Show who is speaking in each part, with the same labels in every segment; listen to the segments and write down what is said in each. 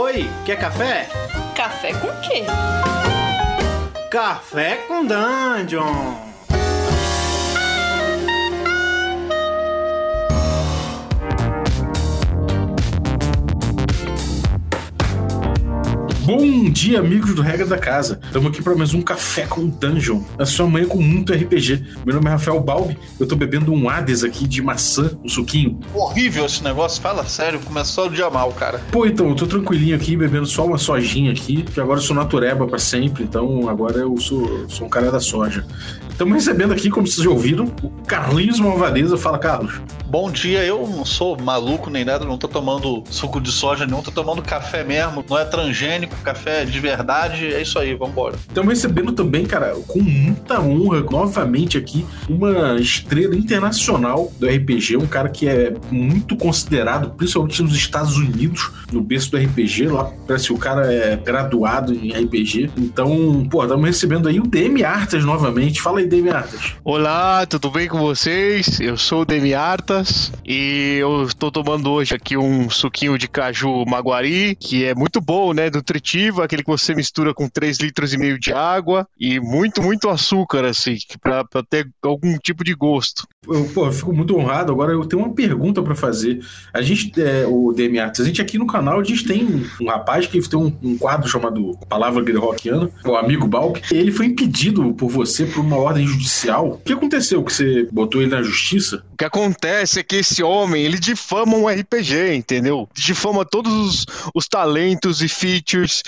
Speaker 1: Oi, quer café?
Speaker 2: Café com quê?
Speaker 1: Café com Dungeon!
Speaker 3: Bom dia, amigos do Regra da Casa. Estamos aqui para mais um Café com Dungeon. A sua manhã com muito RPG. Meu nome é Rafael Balbi. Eu tô bebendo um Hades aqui de maçã, um suquinho.
Speaker 4: Horrível esse negócio, fala sério, começou o dia mal, cara.
Speaker 3: Pô, então, eu tô tranquilinho aqui, bebendo só uma sojinha aqui, que agora eu sou natureba para sempre, então agora eu sou, sou um cara da soja. Estamos recebendo aqui, como vocês já ouviram, o Carlinhos Malvadeza. Fala, Carlos.
Speaker 4: Bom dia, eu não sou maluco nem nada, não tô tomando suco de soja nenhum, tô tomando café mesmo, não é transgênico, café de verdade, é isso aí, vambora.
Speaker 3: Estamos recebendo também, cara, com muita honra, novamente aqui, uma estrela internacional do RPG, um cara que é muito considerado, principalmente nos Estados Unidos, no berço do RPG, lá parece que o cara é graduado em RPG. Então, pô, estamos recebendo aí o DM Artas novamente. Fala aí, DM Artas.
Speaker 5: Olá, tudo bem com vocês? Eu sou o DM Artas e eu estou tomando hoje aqui um suquinho de caju maguari, que é muito bom, né? Nutritivo, aquele que você mistura com 3 litros e meio de água e muito, muito açúcar, assim, para ter algum tipo de gosto.
Speaker 3: Eu, pô, eu fico muito honrado. Agora eu tenho uma pergunta para fazer. A gente, é, o DM Arts, a gente aqui no canal, a gente tem um, rapaz que tem um, um, quadro chamado Palavra Rockiana, o amigo Balk. Ele foi impedido por você por uma ordem judicial. O que aconteceu que você botou ele na justiça?
Speaker 5: O que acontece é que esse homem, ele difama um RPG, entendeu? Difama todos os, os talentos e features.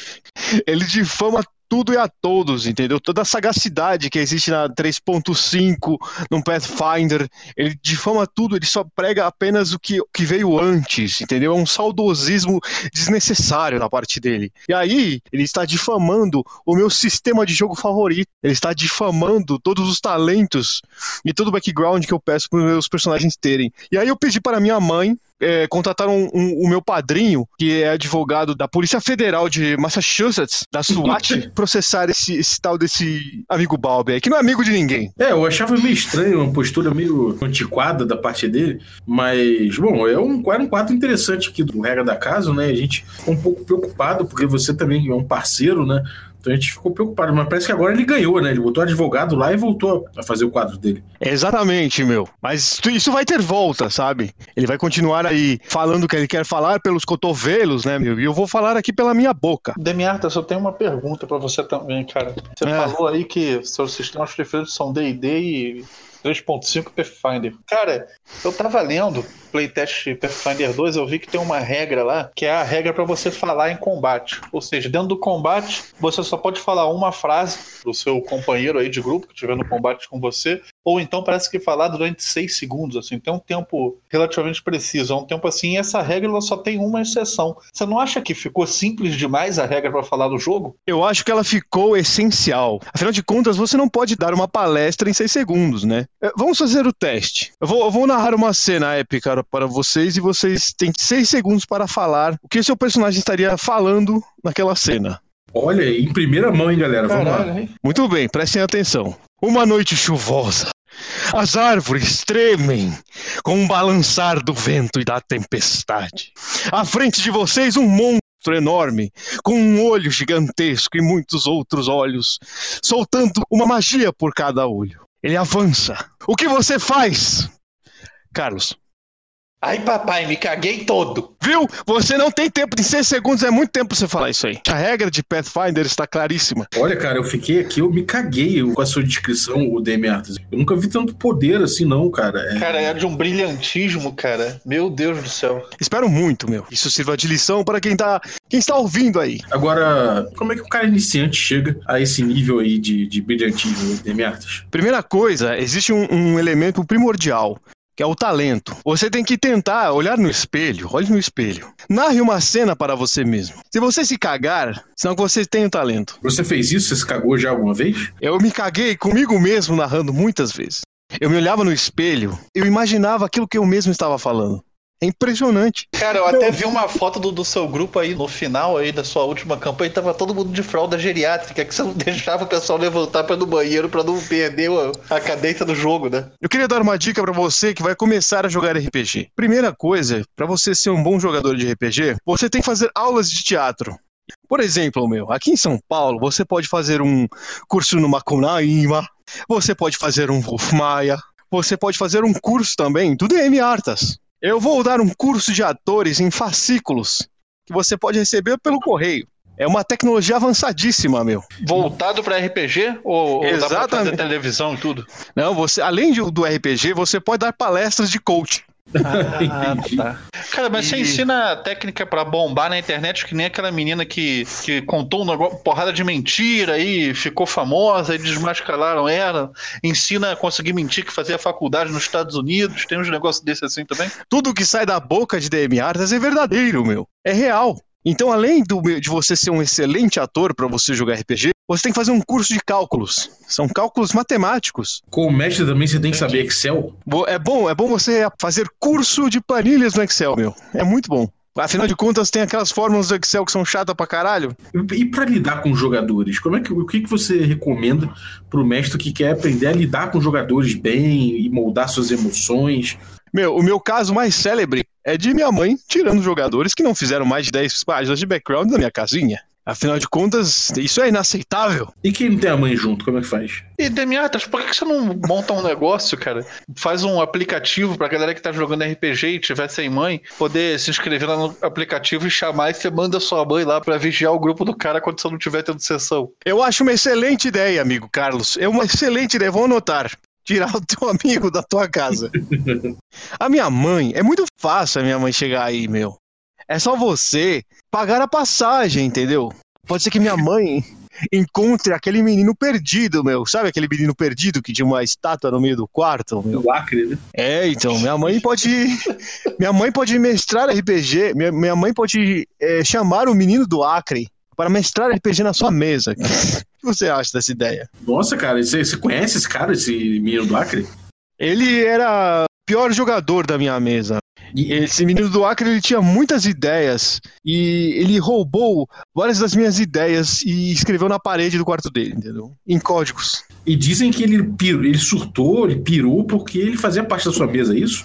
Speaker 5: Ele difama tudo e a todos, entendeu? Toda a sagacidade que existe na 3.5, no Pathfinder, ele difama tudo, ele só prega apenas o que, o que veio antes, entendeu? É um saudosismo desnecessário na parte dele. E aí, ele está difamando o meu sistema de jogo favorito, ele está difamando todos os talentos e todo o background que eu peço para os meus personagens terem. E aí eu pedi para minha mãe, é, contrataram um, um, o meu padrinho, que é advogado da Polícia Federal de Massachusetts, da SWAT, processar esse, esse, tal desse amigo Balbi, que não é amigo de ninguém.
Speaker 3: É, eu achava meio estranho, uma postura meio antiquada da parte dele, mas, bom, é um, era um quadro interessante aqui do Regra da Casa, né? A gente ficou um pouco preocupado, porque você também é um parceiro, né? Então a gente ficou preocupado, mas parece que agora ele ganhou, né? Ele botou advogado lá e voltou a fazer o quadro dele.
Speaker 5: Exatamente, meu. Mas isso vai ter volta, sabe? Ele vai continuar aí falando o que ele quer falar pelos cotovelos, né, meu? E eu vou falar aqui pela minha boca.
Speaker 4: Demiarta, só tenho uma pergunta para você também, cara. Você é. falou aí que seus sistemas preferidos são D&D e 3.5 Pathfinder. Cara, eu tava lendo playtest Pathfinder 2, eu vi que tem uma regra lá, que é a regra para você falar em combate. Ou seja, dentro do combate, você só pode falar uma frase pro seu companheiro aí de grupo que estiver no combate com você, ou então parece que falar durante seis segundos, assim, tem um tempo relativamente preciso, é um tempo assim, e essa regra ela só tem uma exceção. Você não acha que ficou simples demais a regra para falar do jogo?
Speaker 5: Eu acho que ela ficou essencial. Afinal de contas, você não pode dar uma palestra em seis segundos, né? É, vamos fazer o teste. Eu vou, eu vou narrar uma cena épica para vocês e vocês têm seis segundos para falar o que o seu personagem estaria falando naquela cena.
Speaker 3: Olha, em primeira mão, hein, galera? Vamos Caralho, lá.
Speaker 5: Hein? Muito bem, prestem atenção. Uma noite chuvosa. As árvores tremem com o balançar do vento e da tempestade. À frente de vocês, um monstro enorme, com um olho gigantesco e muitos outros olhos, soltando uma magia por cada olho. Ele avança. O que você faz? Carlos.
Speaker 4: Ai, papai, me caguei todo.
Speaker 5: Viu? Você não tem tempo de 6 segundos, é muito tempo pra você falar isso aí. A regra de Pathfinder está claríssima.
Speaker 3: Olha, cara, eu fiquei aqui, eu me caguei com a sua descrição, o DM Arthur. Eu nunca vi tanto poder assim, não, cara.
Speaker 4: É... Cara, é de um brilhantismo, cara. Meu Deus do céu.
Speaker 5: Espero muito, meu. Isso sirva de lição para quem tá, quem está ouvindo aí.
Speaker 3: Agora, como é que o cara iniciante chega a esse nível aí de, de brilhantismo, DM Arthur?
Speaker 5: Primeira coisa, existe um, um elemento primordial que é o talento. Você tem que tentar olhar no espelho, olhe no espelho. Narre uma cena para você mesmo. Se você se cagar, senão que você tem o talento.
Speaker 3: Você fez isso? Você se cagou já alguma vez?
Speaker 5: Eu me caguei comigo mesmo narrando muitas vezes. Eu me olhava no espelho, eu imaginava aquilo que eu mesmo estava falando. É impressionante.
Speaker 4: Cara, eu até vi uma foto do, do seu grupo aí no final aí da sua última campanha, tava todo mundo de fralda geriátrica, que você não deixava o pessoal levantar para ir no banheiro para não perder a, a cadência do jogo, né?
Speaker 5: Eu queria dar uma dica para você que vai começar a jogar RPG. Primeira coisa, para você ser um bom jogador de RPG, você tem que fazer aulas de teatro. Por exemplo, meu, aqui em São Paulo, você pode fazer um curso no Macunaíma, você pode fazer um Wolfmaia, você pode fazer um curso também do DM Artas. Eu vou dar um curso de atores em fascículos que você pode receber pelo correio. É uma tecnologia avançadíssima, meu.
Speaker 4: Voltado para RPG ou, ou dá pra fazer
Speaker 5: Exatamente.
Speaker 4: televisão e tudo?
Speaker 5: Não, você, além do RPG, você pode dar palestras de coach.
Speaker 4: Ah, tá. Cara, mas você
Speaker 5: E-
Speaker 4: ensina técnica pra bombar na internet que nem aquela menina que, que contou um negócio, porrada de mentira aí, ficou famosa e desmascararam ela. Ensina a conseguir mentir que fazia faculdade nos Estados Unidos. Tem uns negócios desses assim também?
Speaker 5: Tudo que sai da boca de DM Artas é verdadeiro, meu. É real. Então, além do, de você ser um excelente ator para você jogar RPG, você tem que fazer um curso de cálculos. São cálculos matemáticos.
Speaker 3: Como mestre também você tem que saber Excel.
Speaker 5: É bom, é bom você fazer curso de planilhas no Excel, meu. É muito bom. Afinal de contas, tem aquelas fórmulas do Excel que são chatas pra caralho.
Speaker 3: E para lidar com jogadores, como é que, o que, que você recomenda pro mestre que quer aprender a lidar com jogadores bem e moldar suas emoções?
Speaker 5: Meu, o meu caso mais célebre é de minha mãe tirando jogadores que não fizeram mais de 10 páginas de background da minha casinha. Afinal de contas, isso é inaceitável.
Speaker 3: E quem não tem a mãe junto, como é que faz?
Speaker 4: E Demiatas, por que que você não monta um negócio, cara? Faz um aplicativo pra galera que tá jogando RPG e tiver sem mãe, poder se inscrever lá no aplicativo e chamar e você manda sua mãe lá pra vigiar o grupo do cara quando você não tiver tendo sessão.
Speaker 5: Eu acho uma excelente ideia, amigo Carlos. É uma excelente ideia, vou anotar. Tirar o teu amigo da tua casa. A minha mãe, é muito fácil a minha mãe chegar aí, meu. É só você pagar a passagem, entendeu? Pode ser que minha mãe encontre aquele menino perdido, meu. Sabe aquele menino perdido que tinha uma estátua no meio do quarto, meu?
Speaker 3: O Acre, né?
Speaker 5: É, então, minha mãe pode. minha mãe pode mestrar RPG. Minha, minha mãe pode é, chamar o menino do Acre para mestrar RPG na sua mesa. O que você acha dessa ideia?
Speaker 3: Nossa, cara, você, você conhece esse cara, esse menino do Acre?
Speaker 5: Ele era o pior jogador da minha mesa.
Speaker 3: E,
Speaker 5: Esse menino do Acre ele tinha muitas ideias e ele roubou várias das minhas ideias e escreveu na parede do quarto dele, entendeu? Em códigos.
Speaker 3: e dizem que ele, pirou, ele surtou, ele pirou porque ele fazia parte da sua mesa, é isso?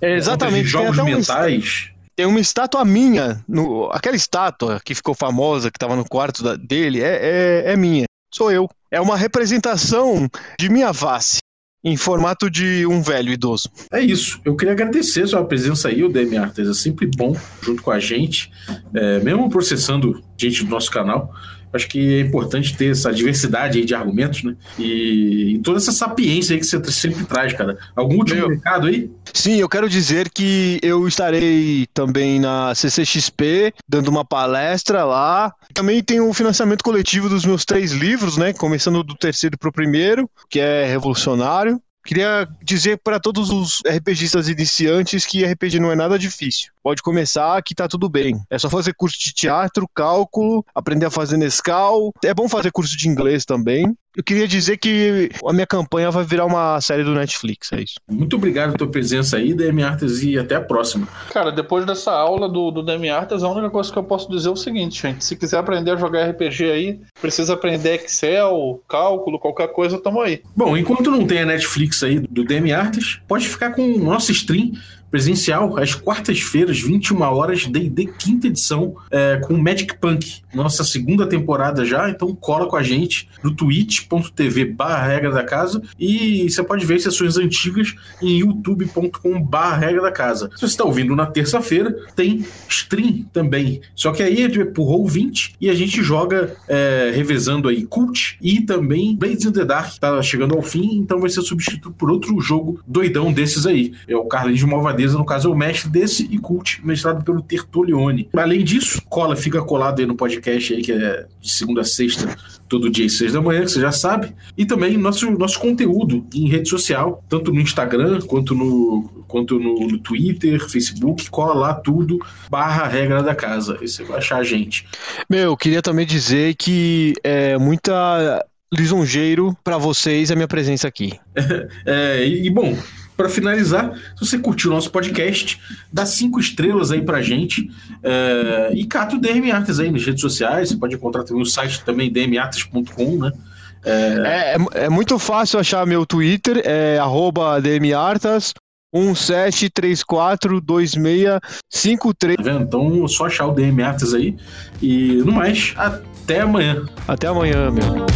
Speaker 5: É, exatamente.
Speaker 3: Jogos
Speaker 5: um-
Speaker 3: mentais.
Speaker 5: Tem uma estátua minha, no, aquela estátua que ficou famosa, que estava no quarto da- dele, é, é, é minha. Sou eu. É uma representação de minha face, em formato de um velho idoso.
Speaker 3: É isso. Eu queria agradecer sua presença aí, o DM Artes. É sempre bom junto com a gente, é, mesmo processando gente do nosso canal. Acho que é importante ter essa diversidade aí de argumentos, né? E, e toda essa sapiência aí que você sempre traz, cara. Algum último recado aí?
Speaker 5: Sim, eu quero dizer que eu estarei também na CCXP, dando uma palestra lá. Também tem o financiamento coletivo dos meus três livros, né? Começando do terceiro pro primeiro, que é Revolucionário. Queria dizer para todos os RPGistas iniciantes que RPG não é nada difícil. Pode começar que tá tudo bem. É só fazer curso de teatro, cálculo, aprender a fazer Nescau. É bom fazer curso de inglês também. Eu queria dizer que a minha campanha vai virar uma série do Netflix, é isso.
Speaker 3: Muito obrigado pela tua presença aí, DM Artes, e até a próxima.
Speaker 4: Cara, depois dessa aula do, do Demi Artas, a única coisa que eu posso dizer é o seguinte, gente. Se quiser aprender a jogar RPG aí, precisa aprender Excel, cálculo, qualquer coisa, tamo aí.
Speaker 3: Bom, enquanto não tem a Netflix aí do DM Artes, pode ficar com o nosso stream presencial às quartas-feiras, 21 horas, D&D quinta edição, é, com Magic Punk, nossa segunda temporada já, então cola com a gente no twitch.tv barra regra da casa e você pode ver sessões antigas em youtube.com barra regra da casa. Se você está ouvindo na terça-feira, tem stream também, só que aí é por Roll20 e a gente joga é, revezando aí Cult e também Blades in the Dark, tá chegando ao fim, então vai ser substituído por outro jogo doidão desses aí. É o Carlinhos de Malvadeza, no caso é o mestre desse, e Cult, mestrado pelo Tertulione. Além disso, cola, fica colado aí no podcast aí, que é de segunda a sexta, todo dia às seis da manhã, que você já sabe. E também nosso, nosso conteúdo em rede social, tanto no Instagram quanto no, quanto no, no Twitter, Facebook, cola lá tudo, barra regra da casa. Aí você vai achar a gente.
Speaker 5: Meu, queria também dizer que é muita lisonjeiro pra vocês a minha presença aqui.
Speaker 3: É, e, e, bom, para finalizar, se você curtiu o nosso podcast, dá cinco estrelas aí pra gente. É, e cata o DM Artes aí nas redes sociais. Você pode encontrar também o site também, dmartes.com, né?
Speaker 5: É, é, é muito fácil achar meu Twitter, é arroba dmartas, 17342653.
Speaker 3: Tá vendo? Então é só achar o DM Artes aí. E no mais, até amanhã.
Speaker 5: Até amanhã, meu.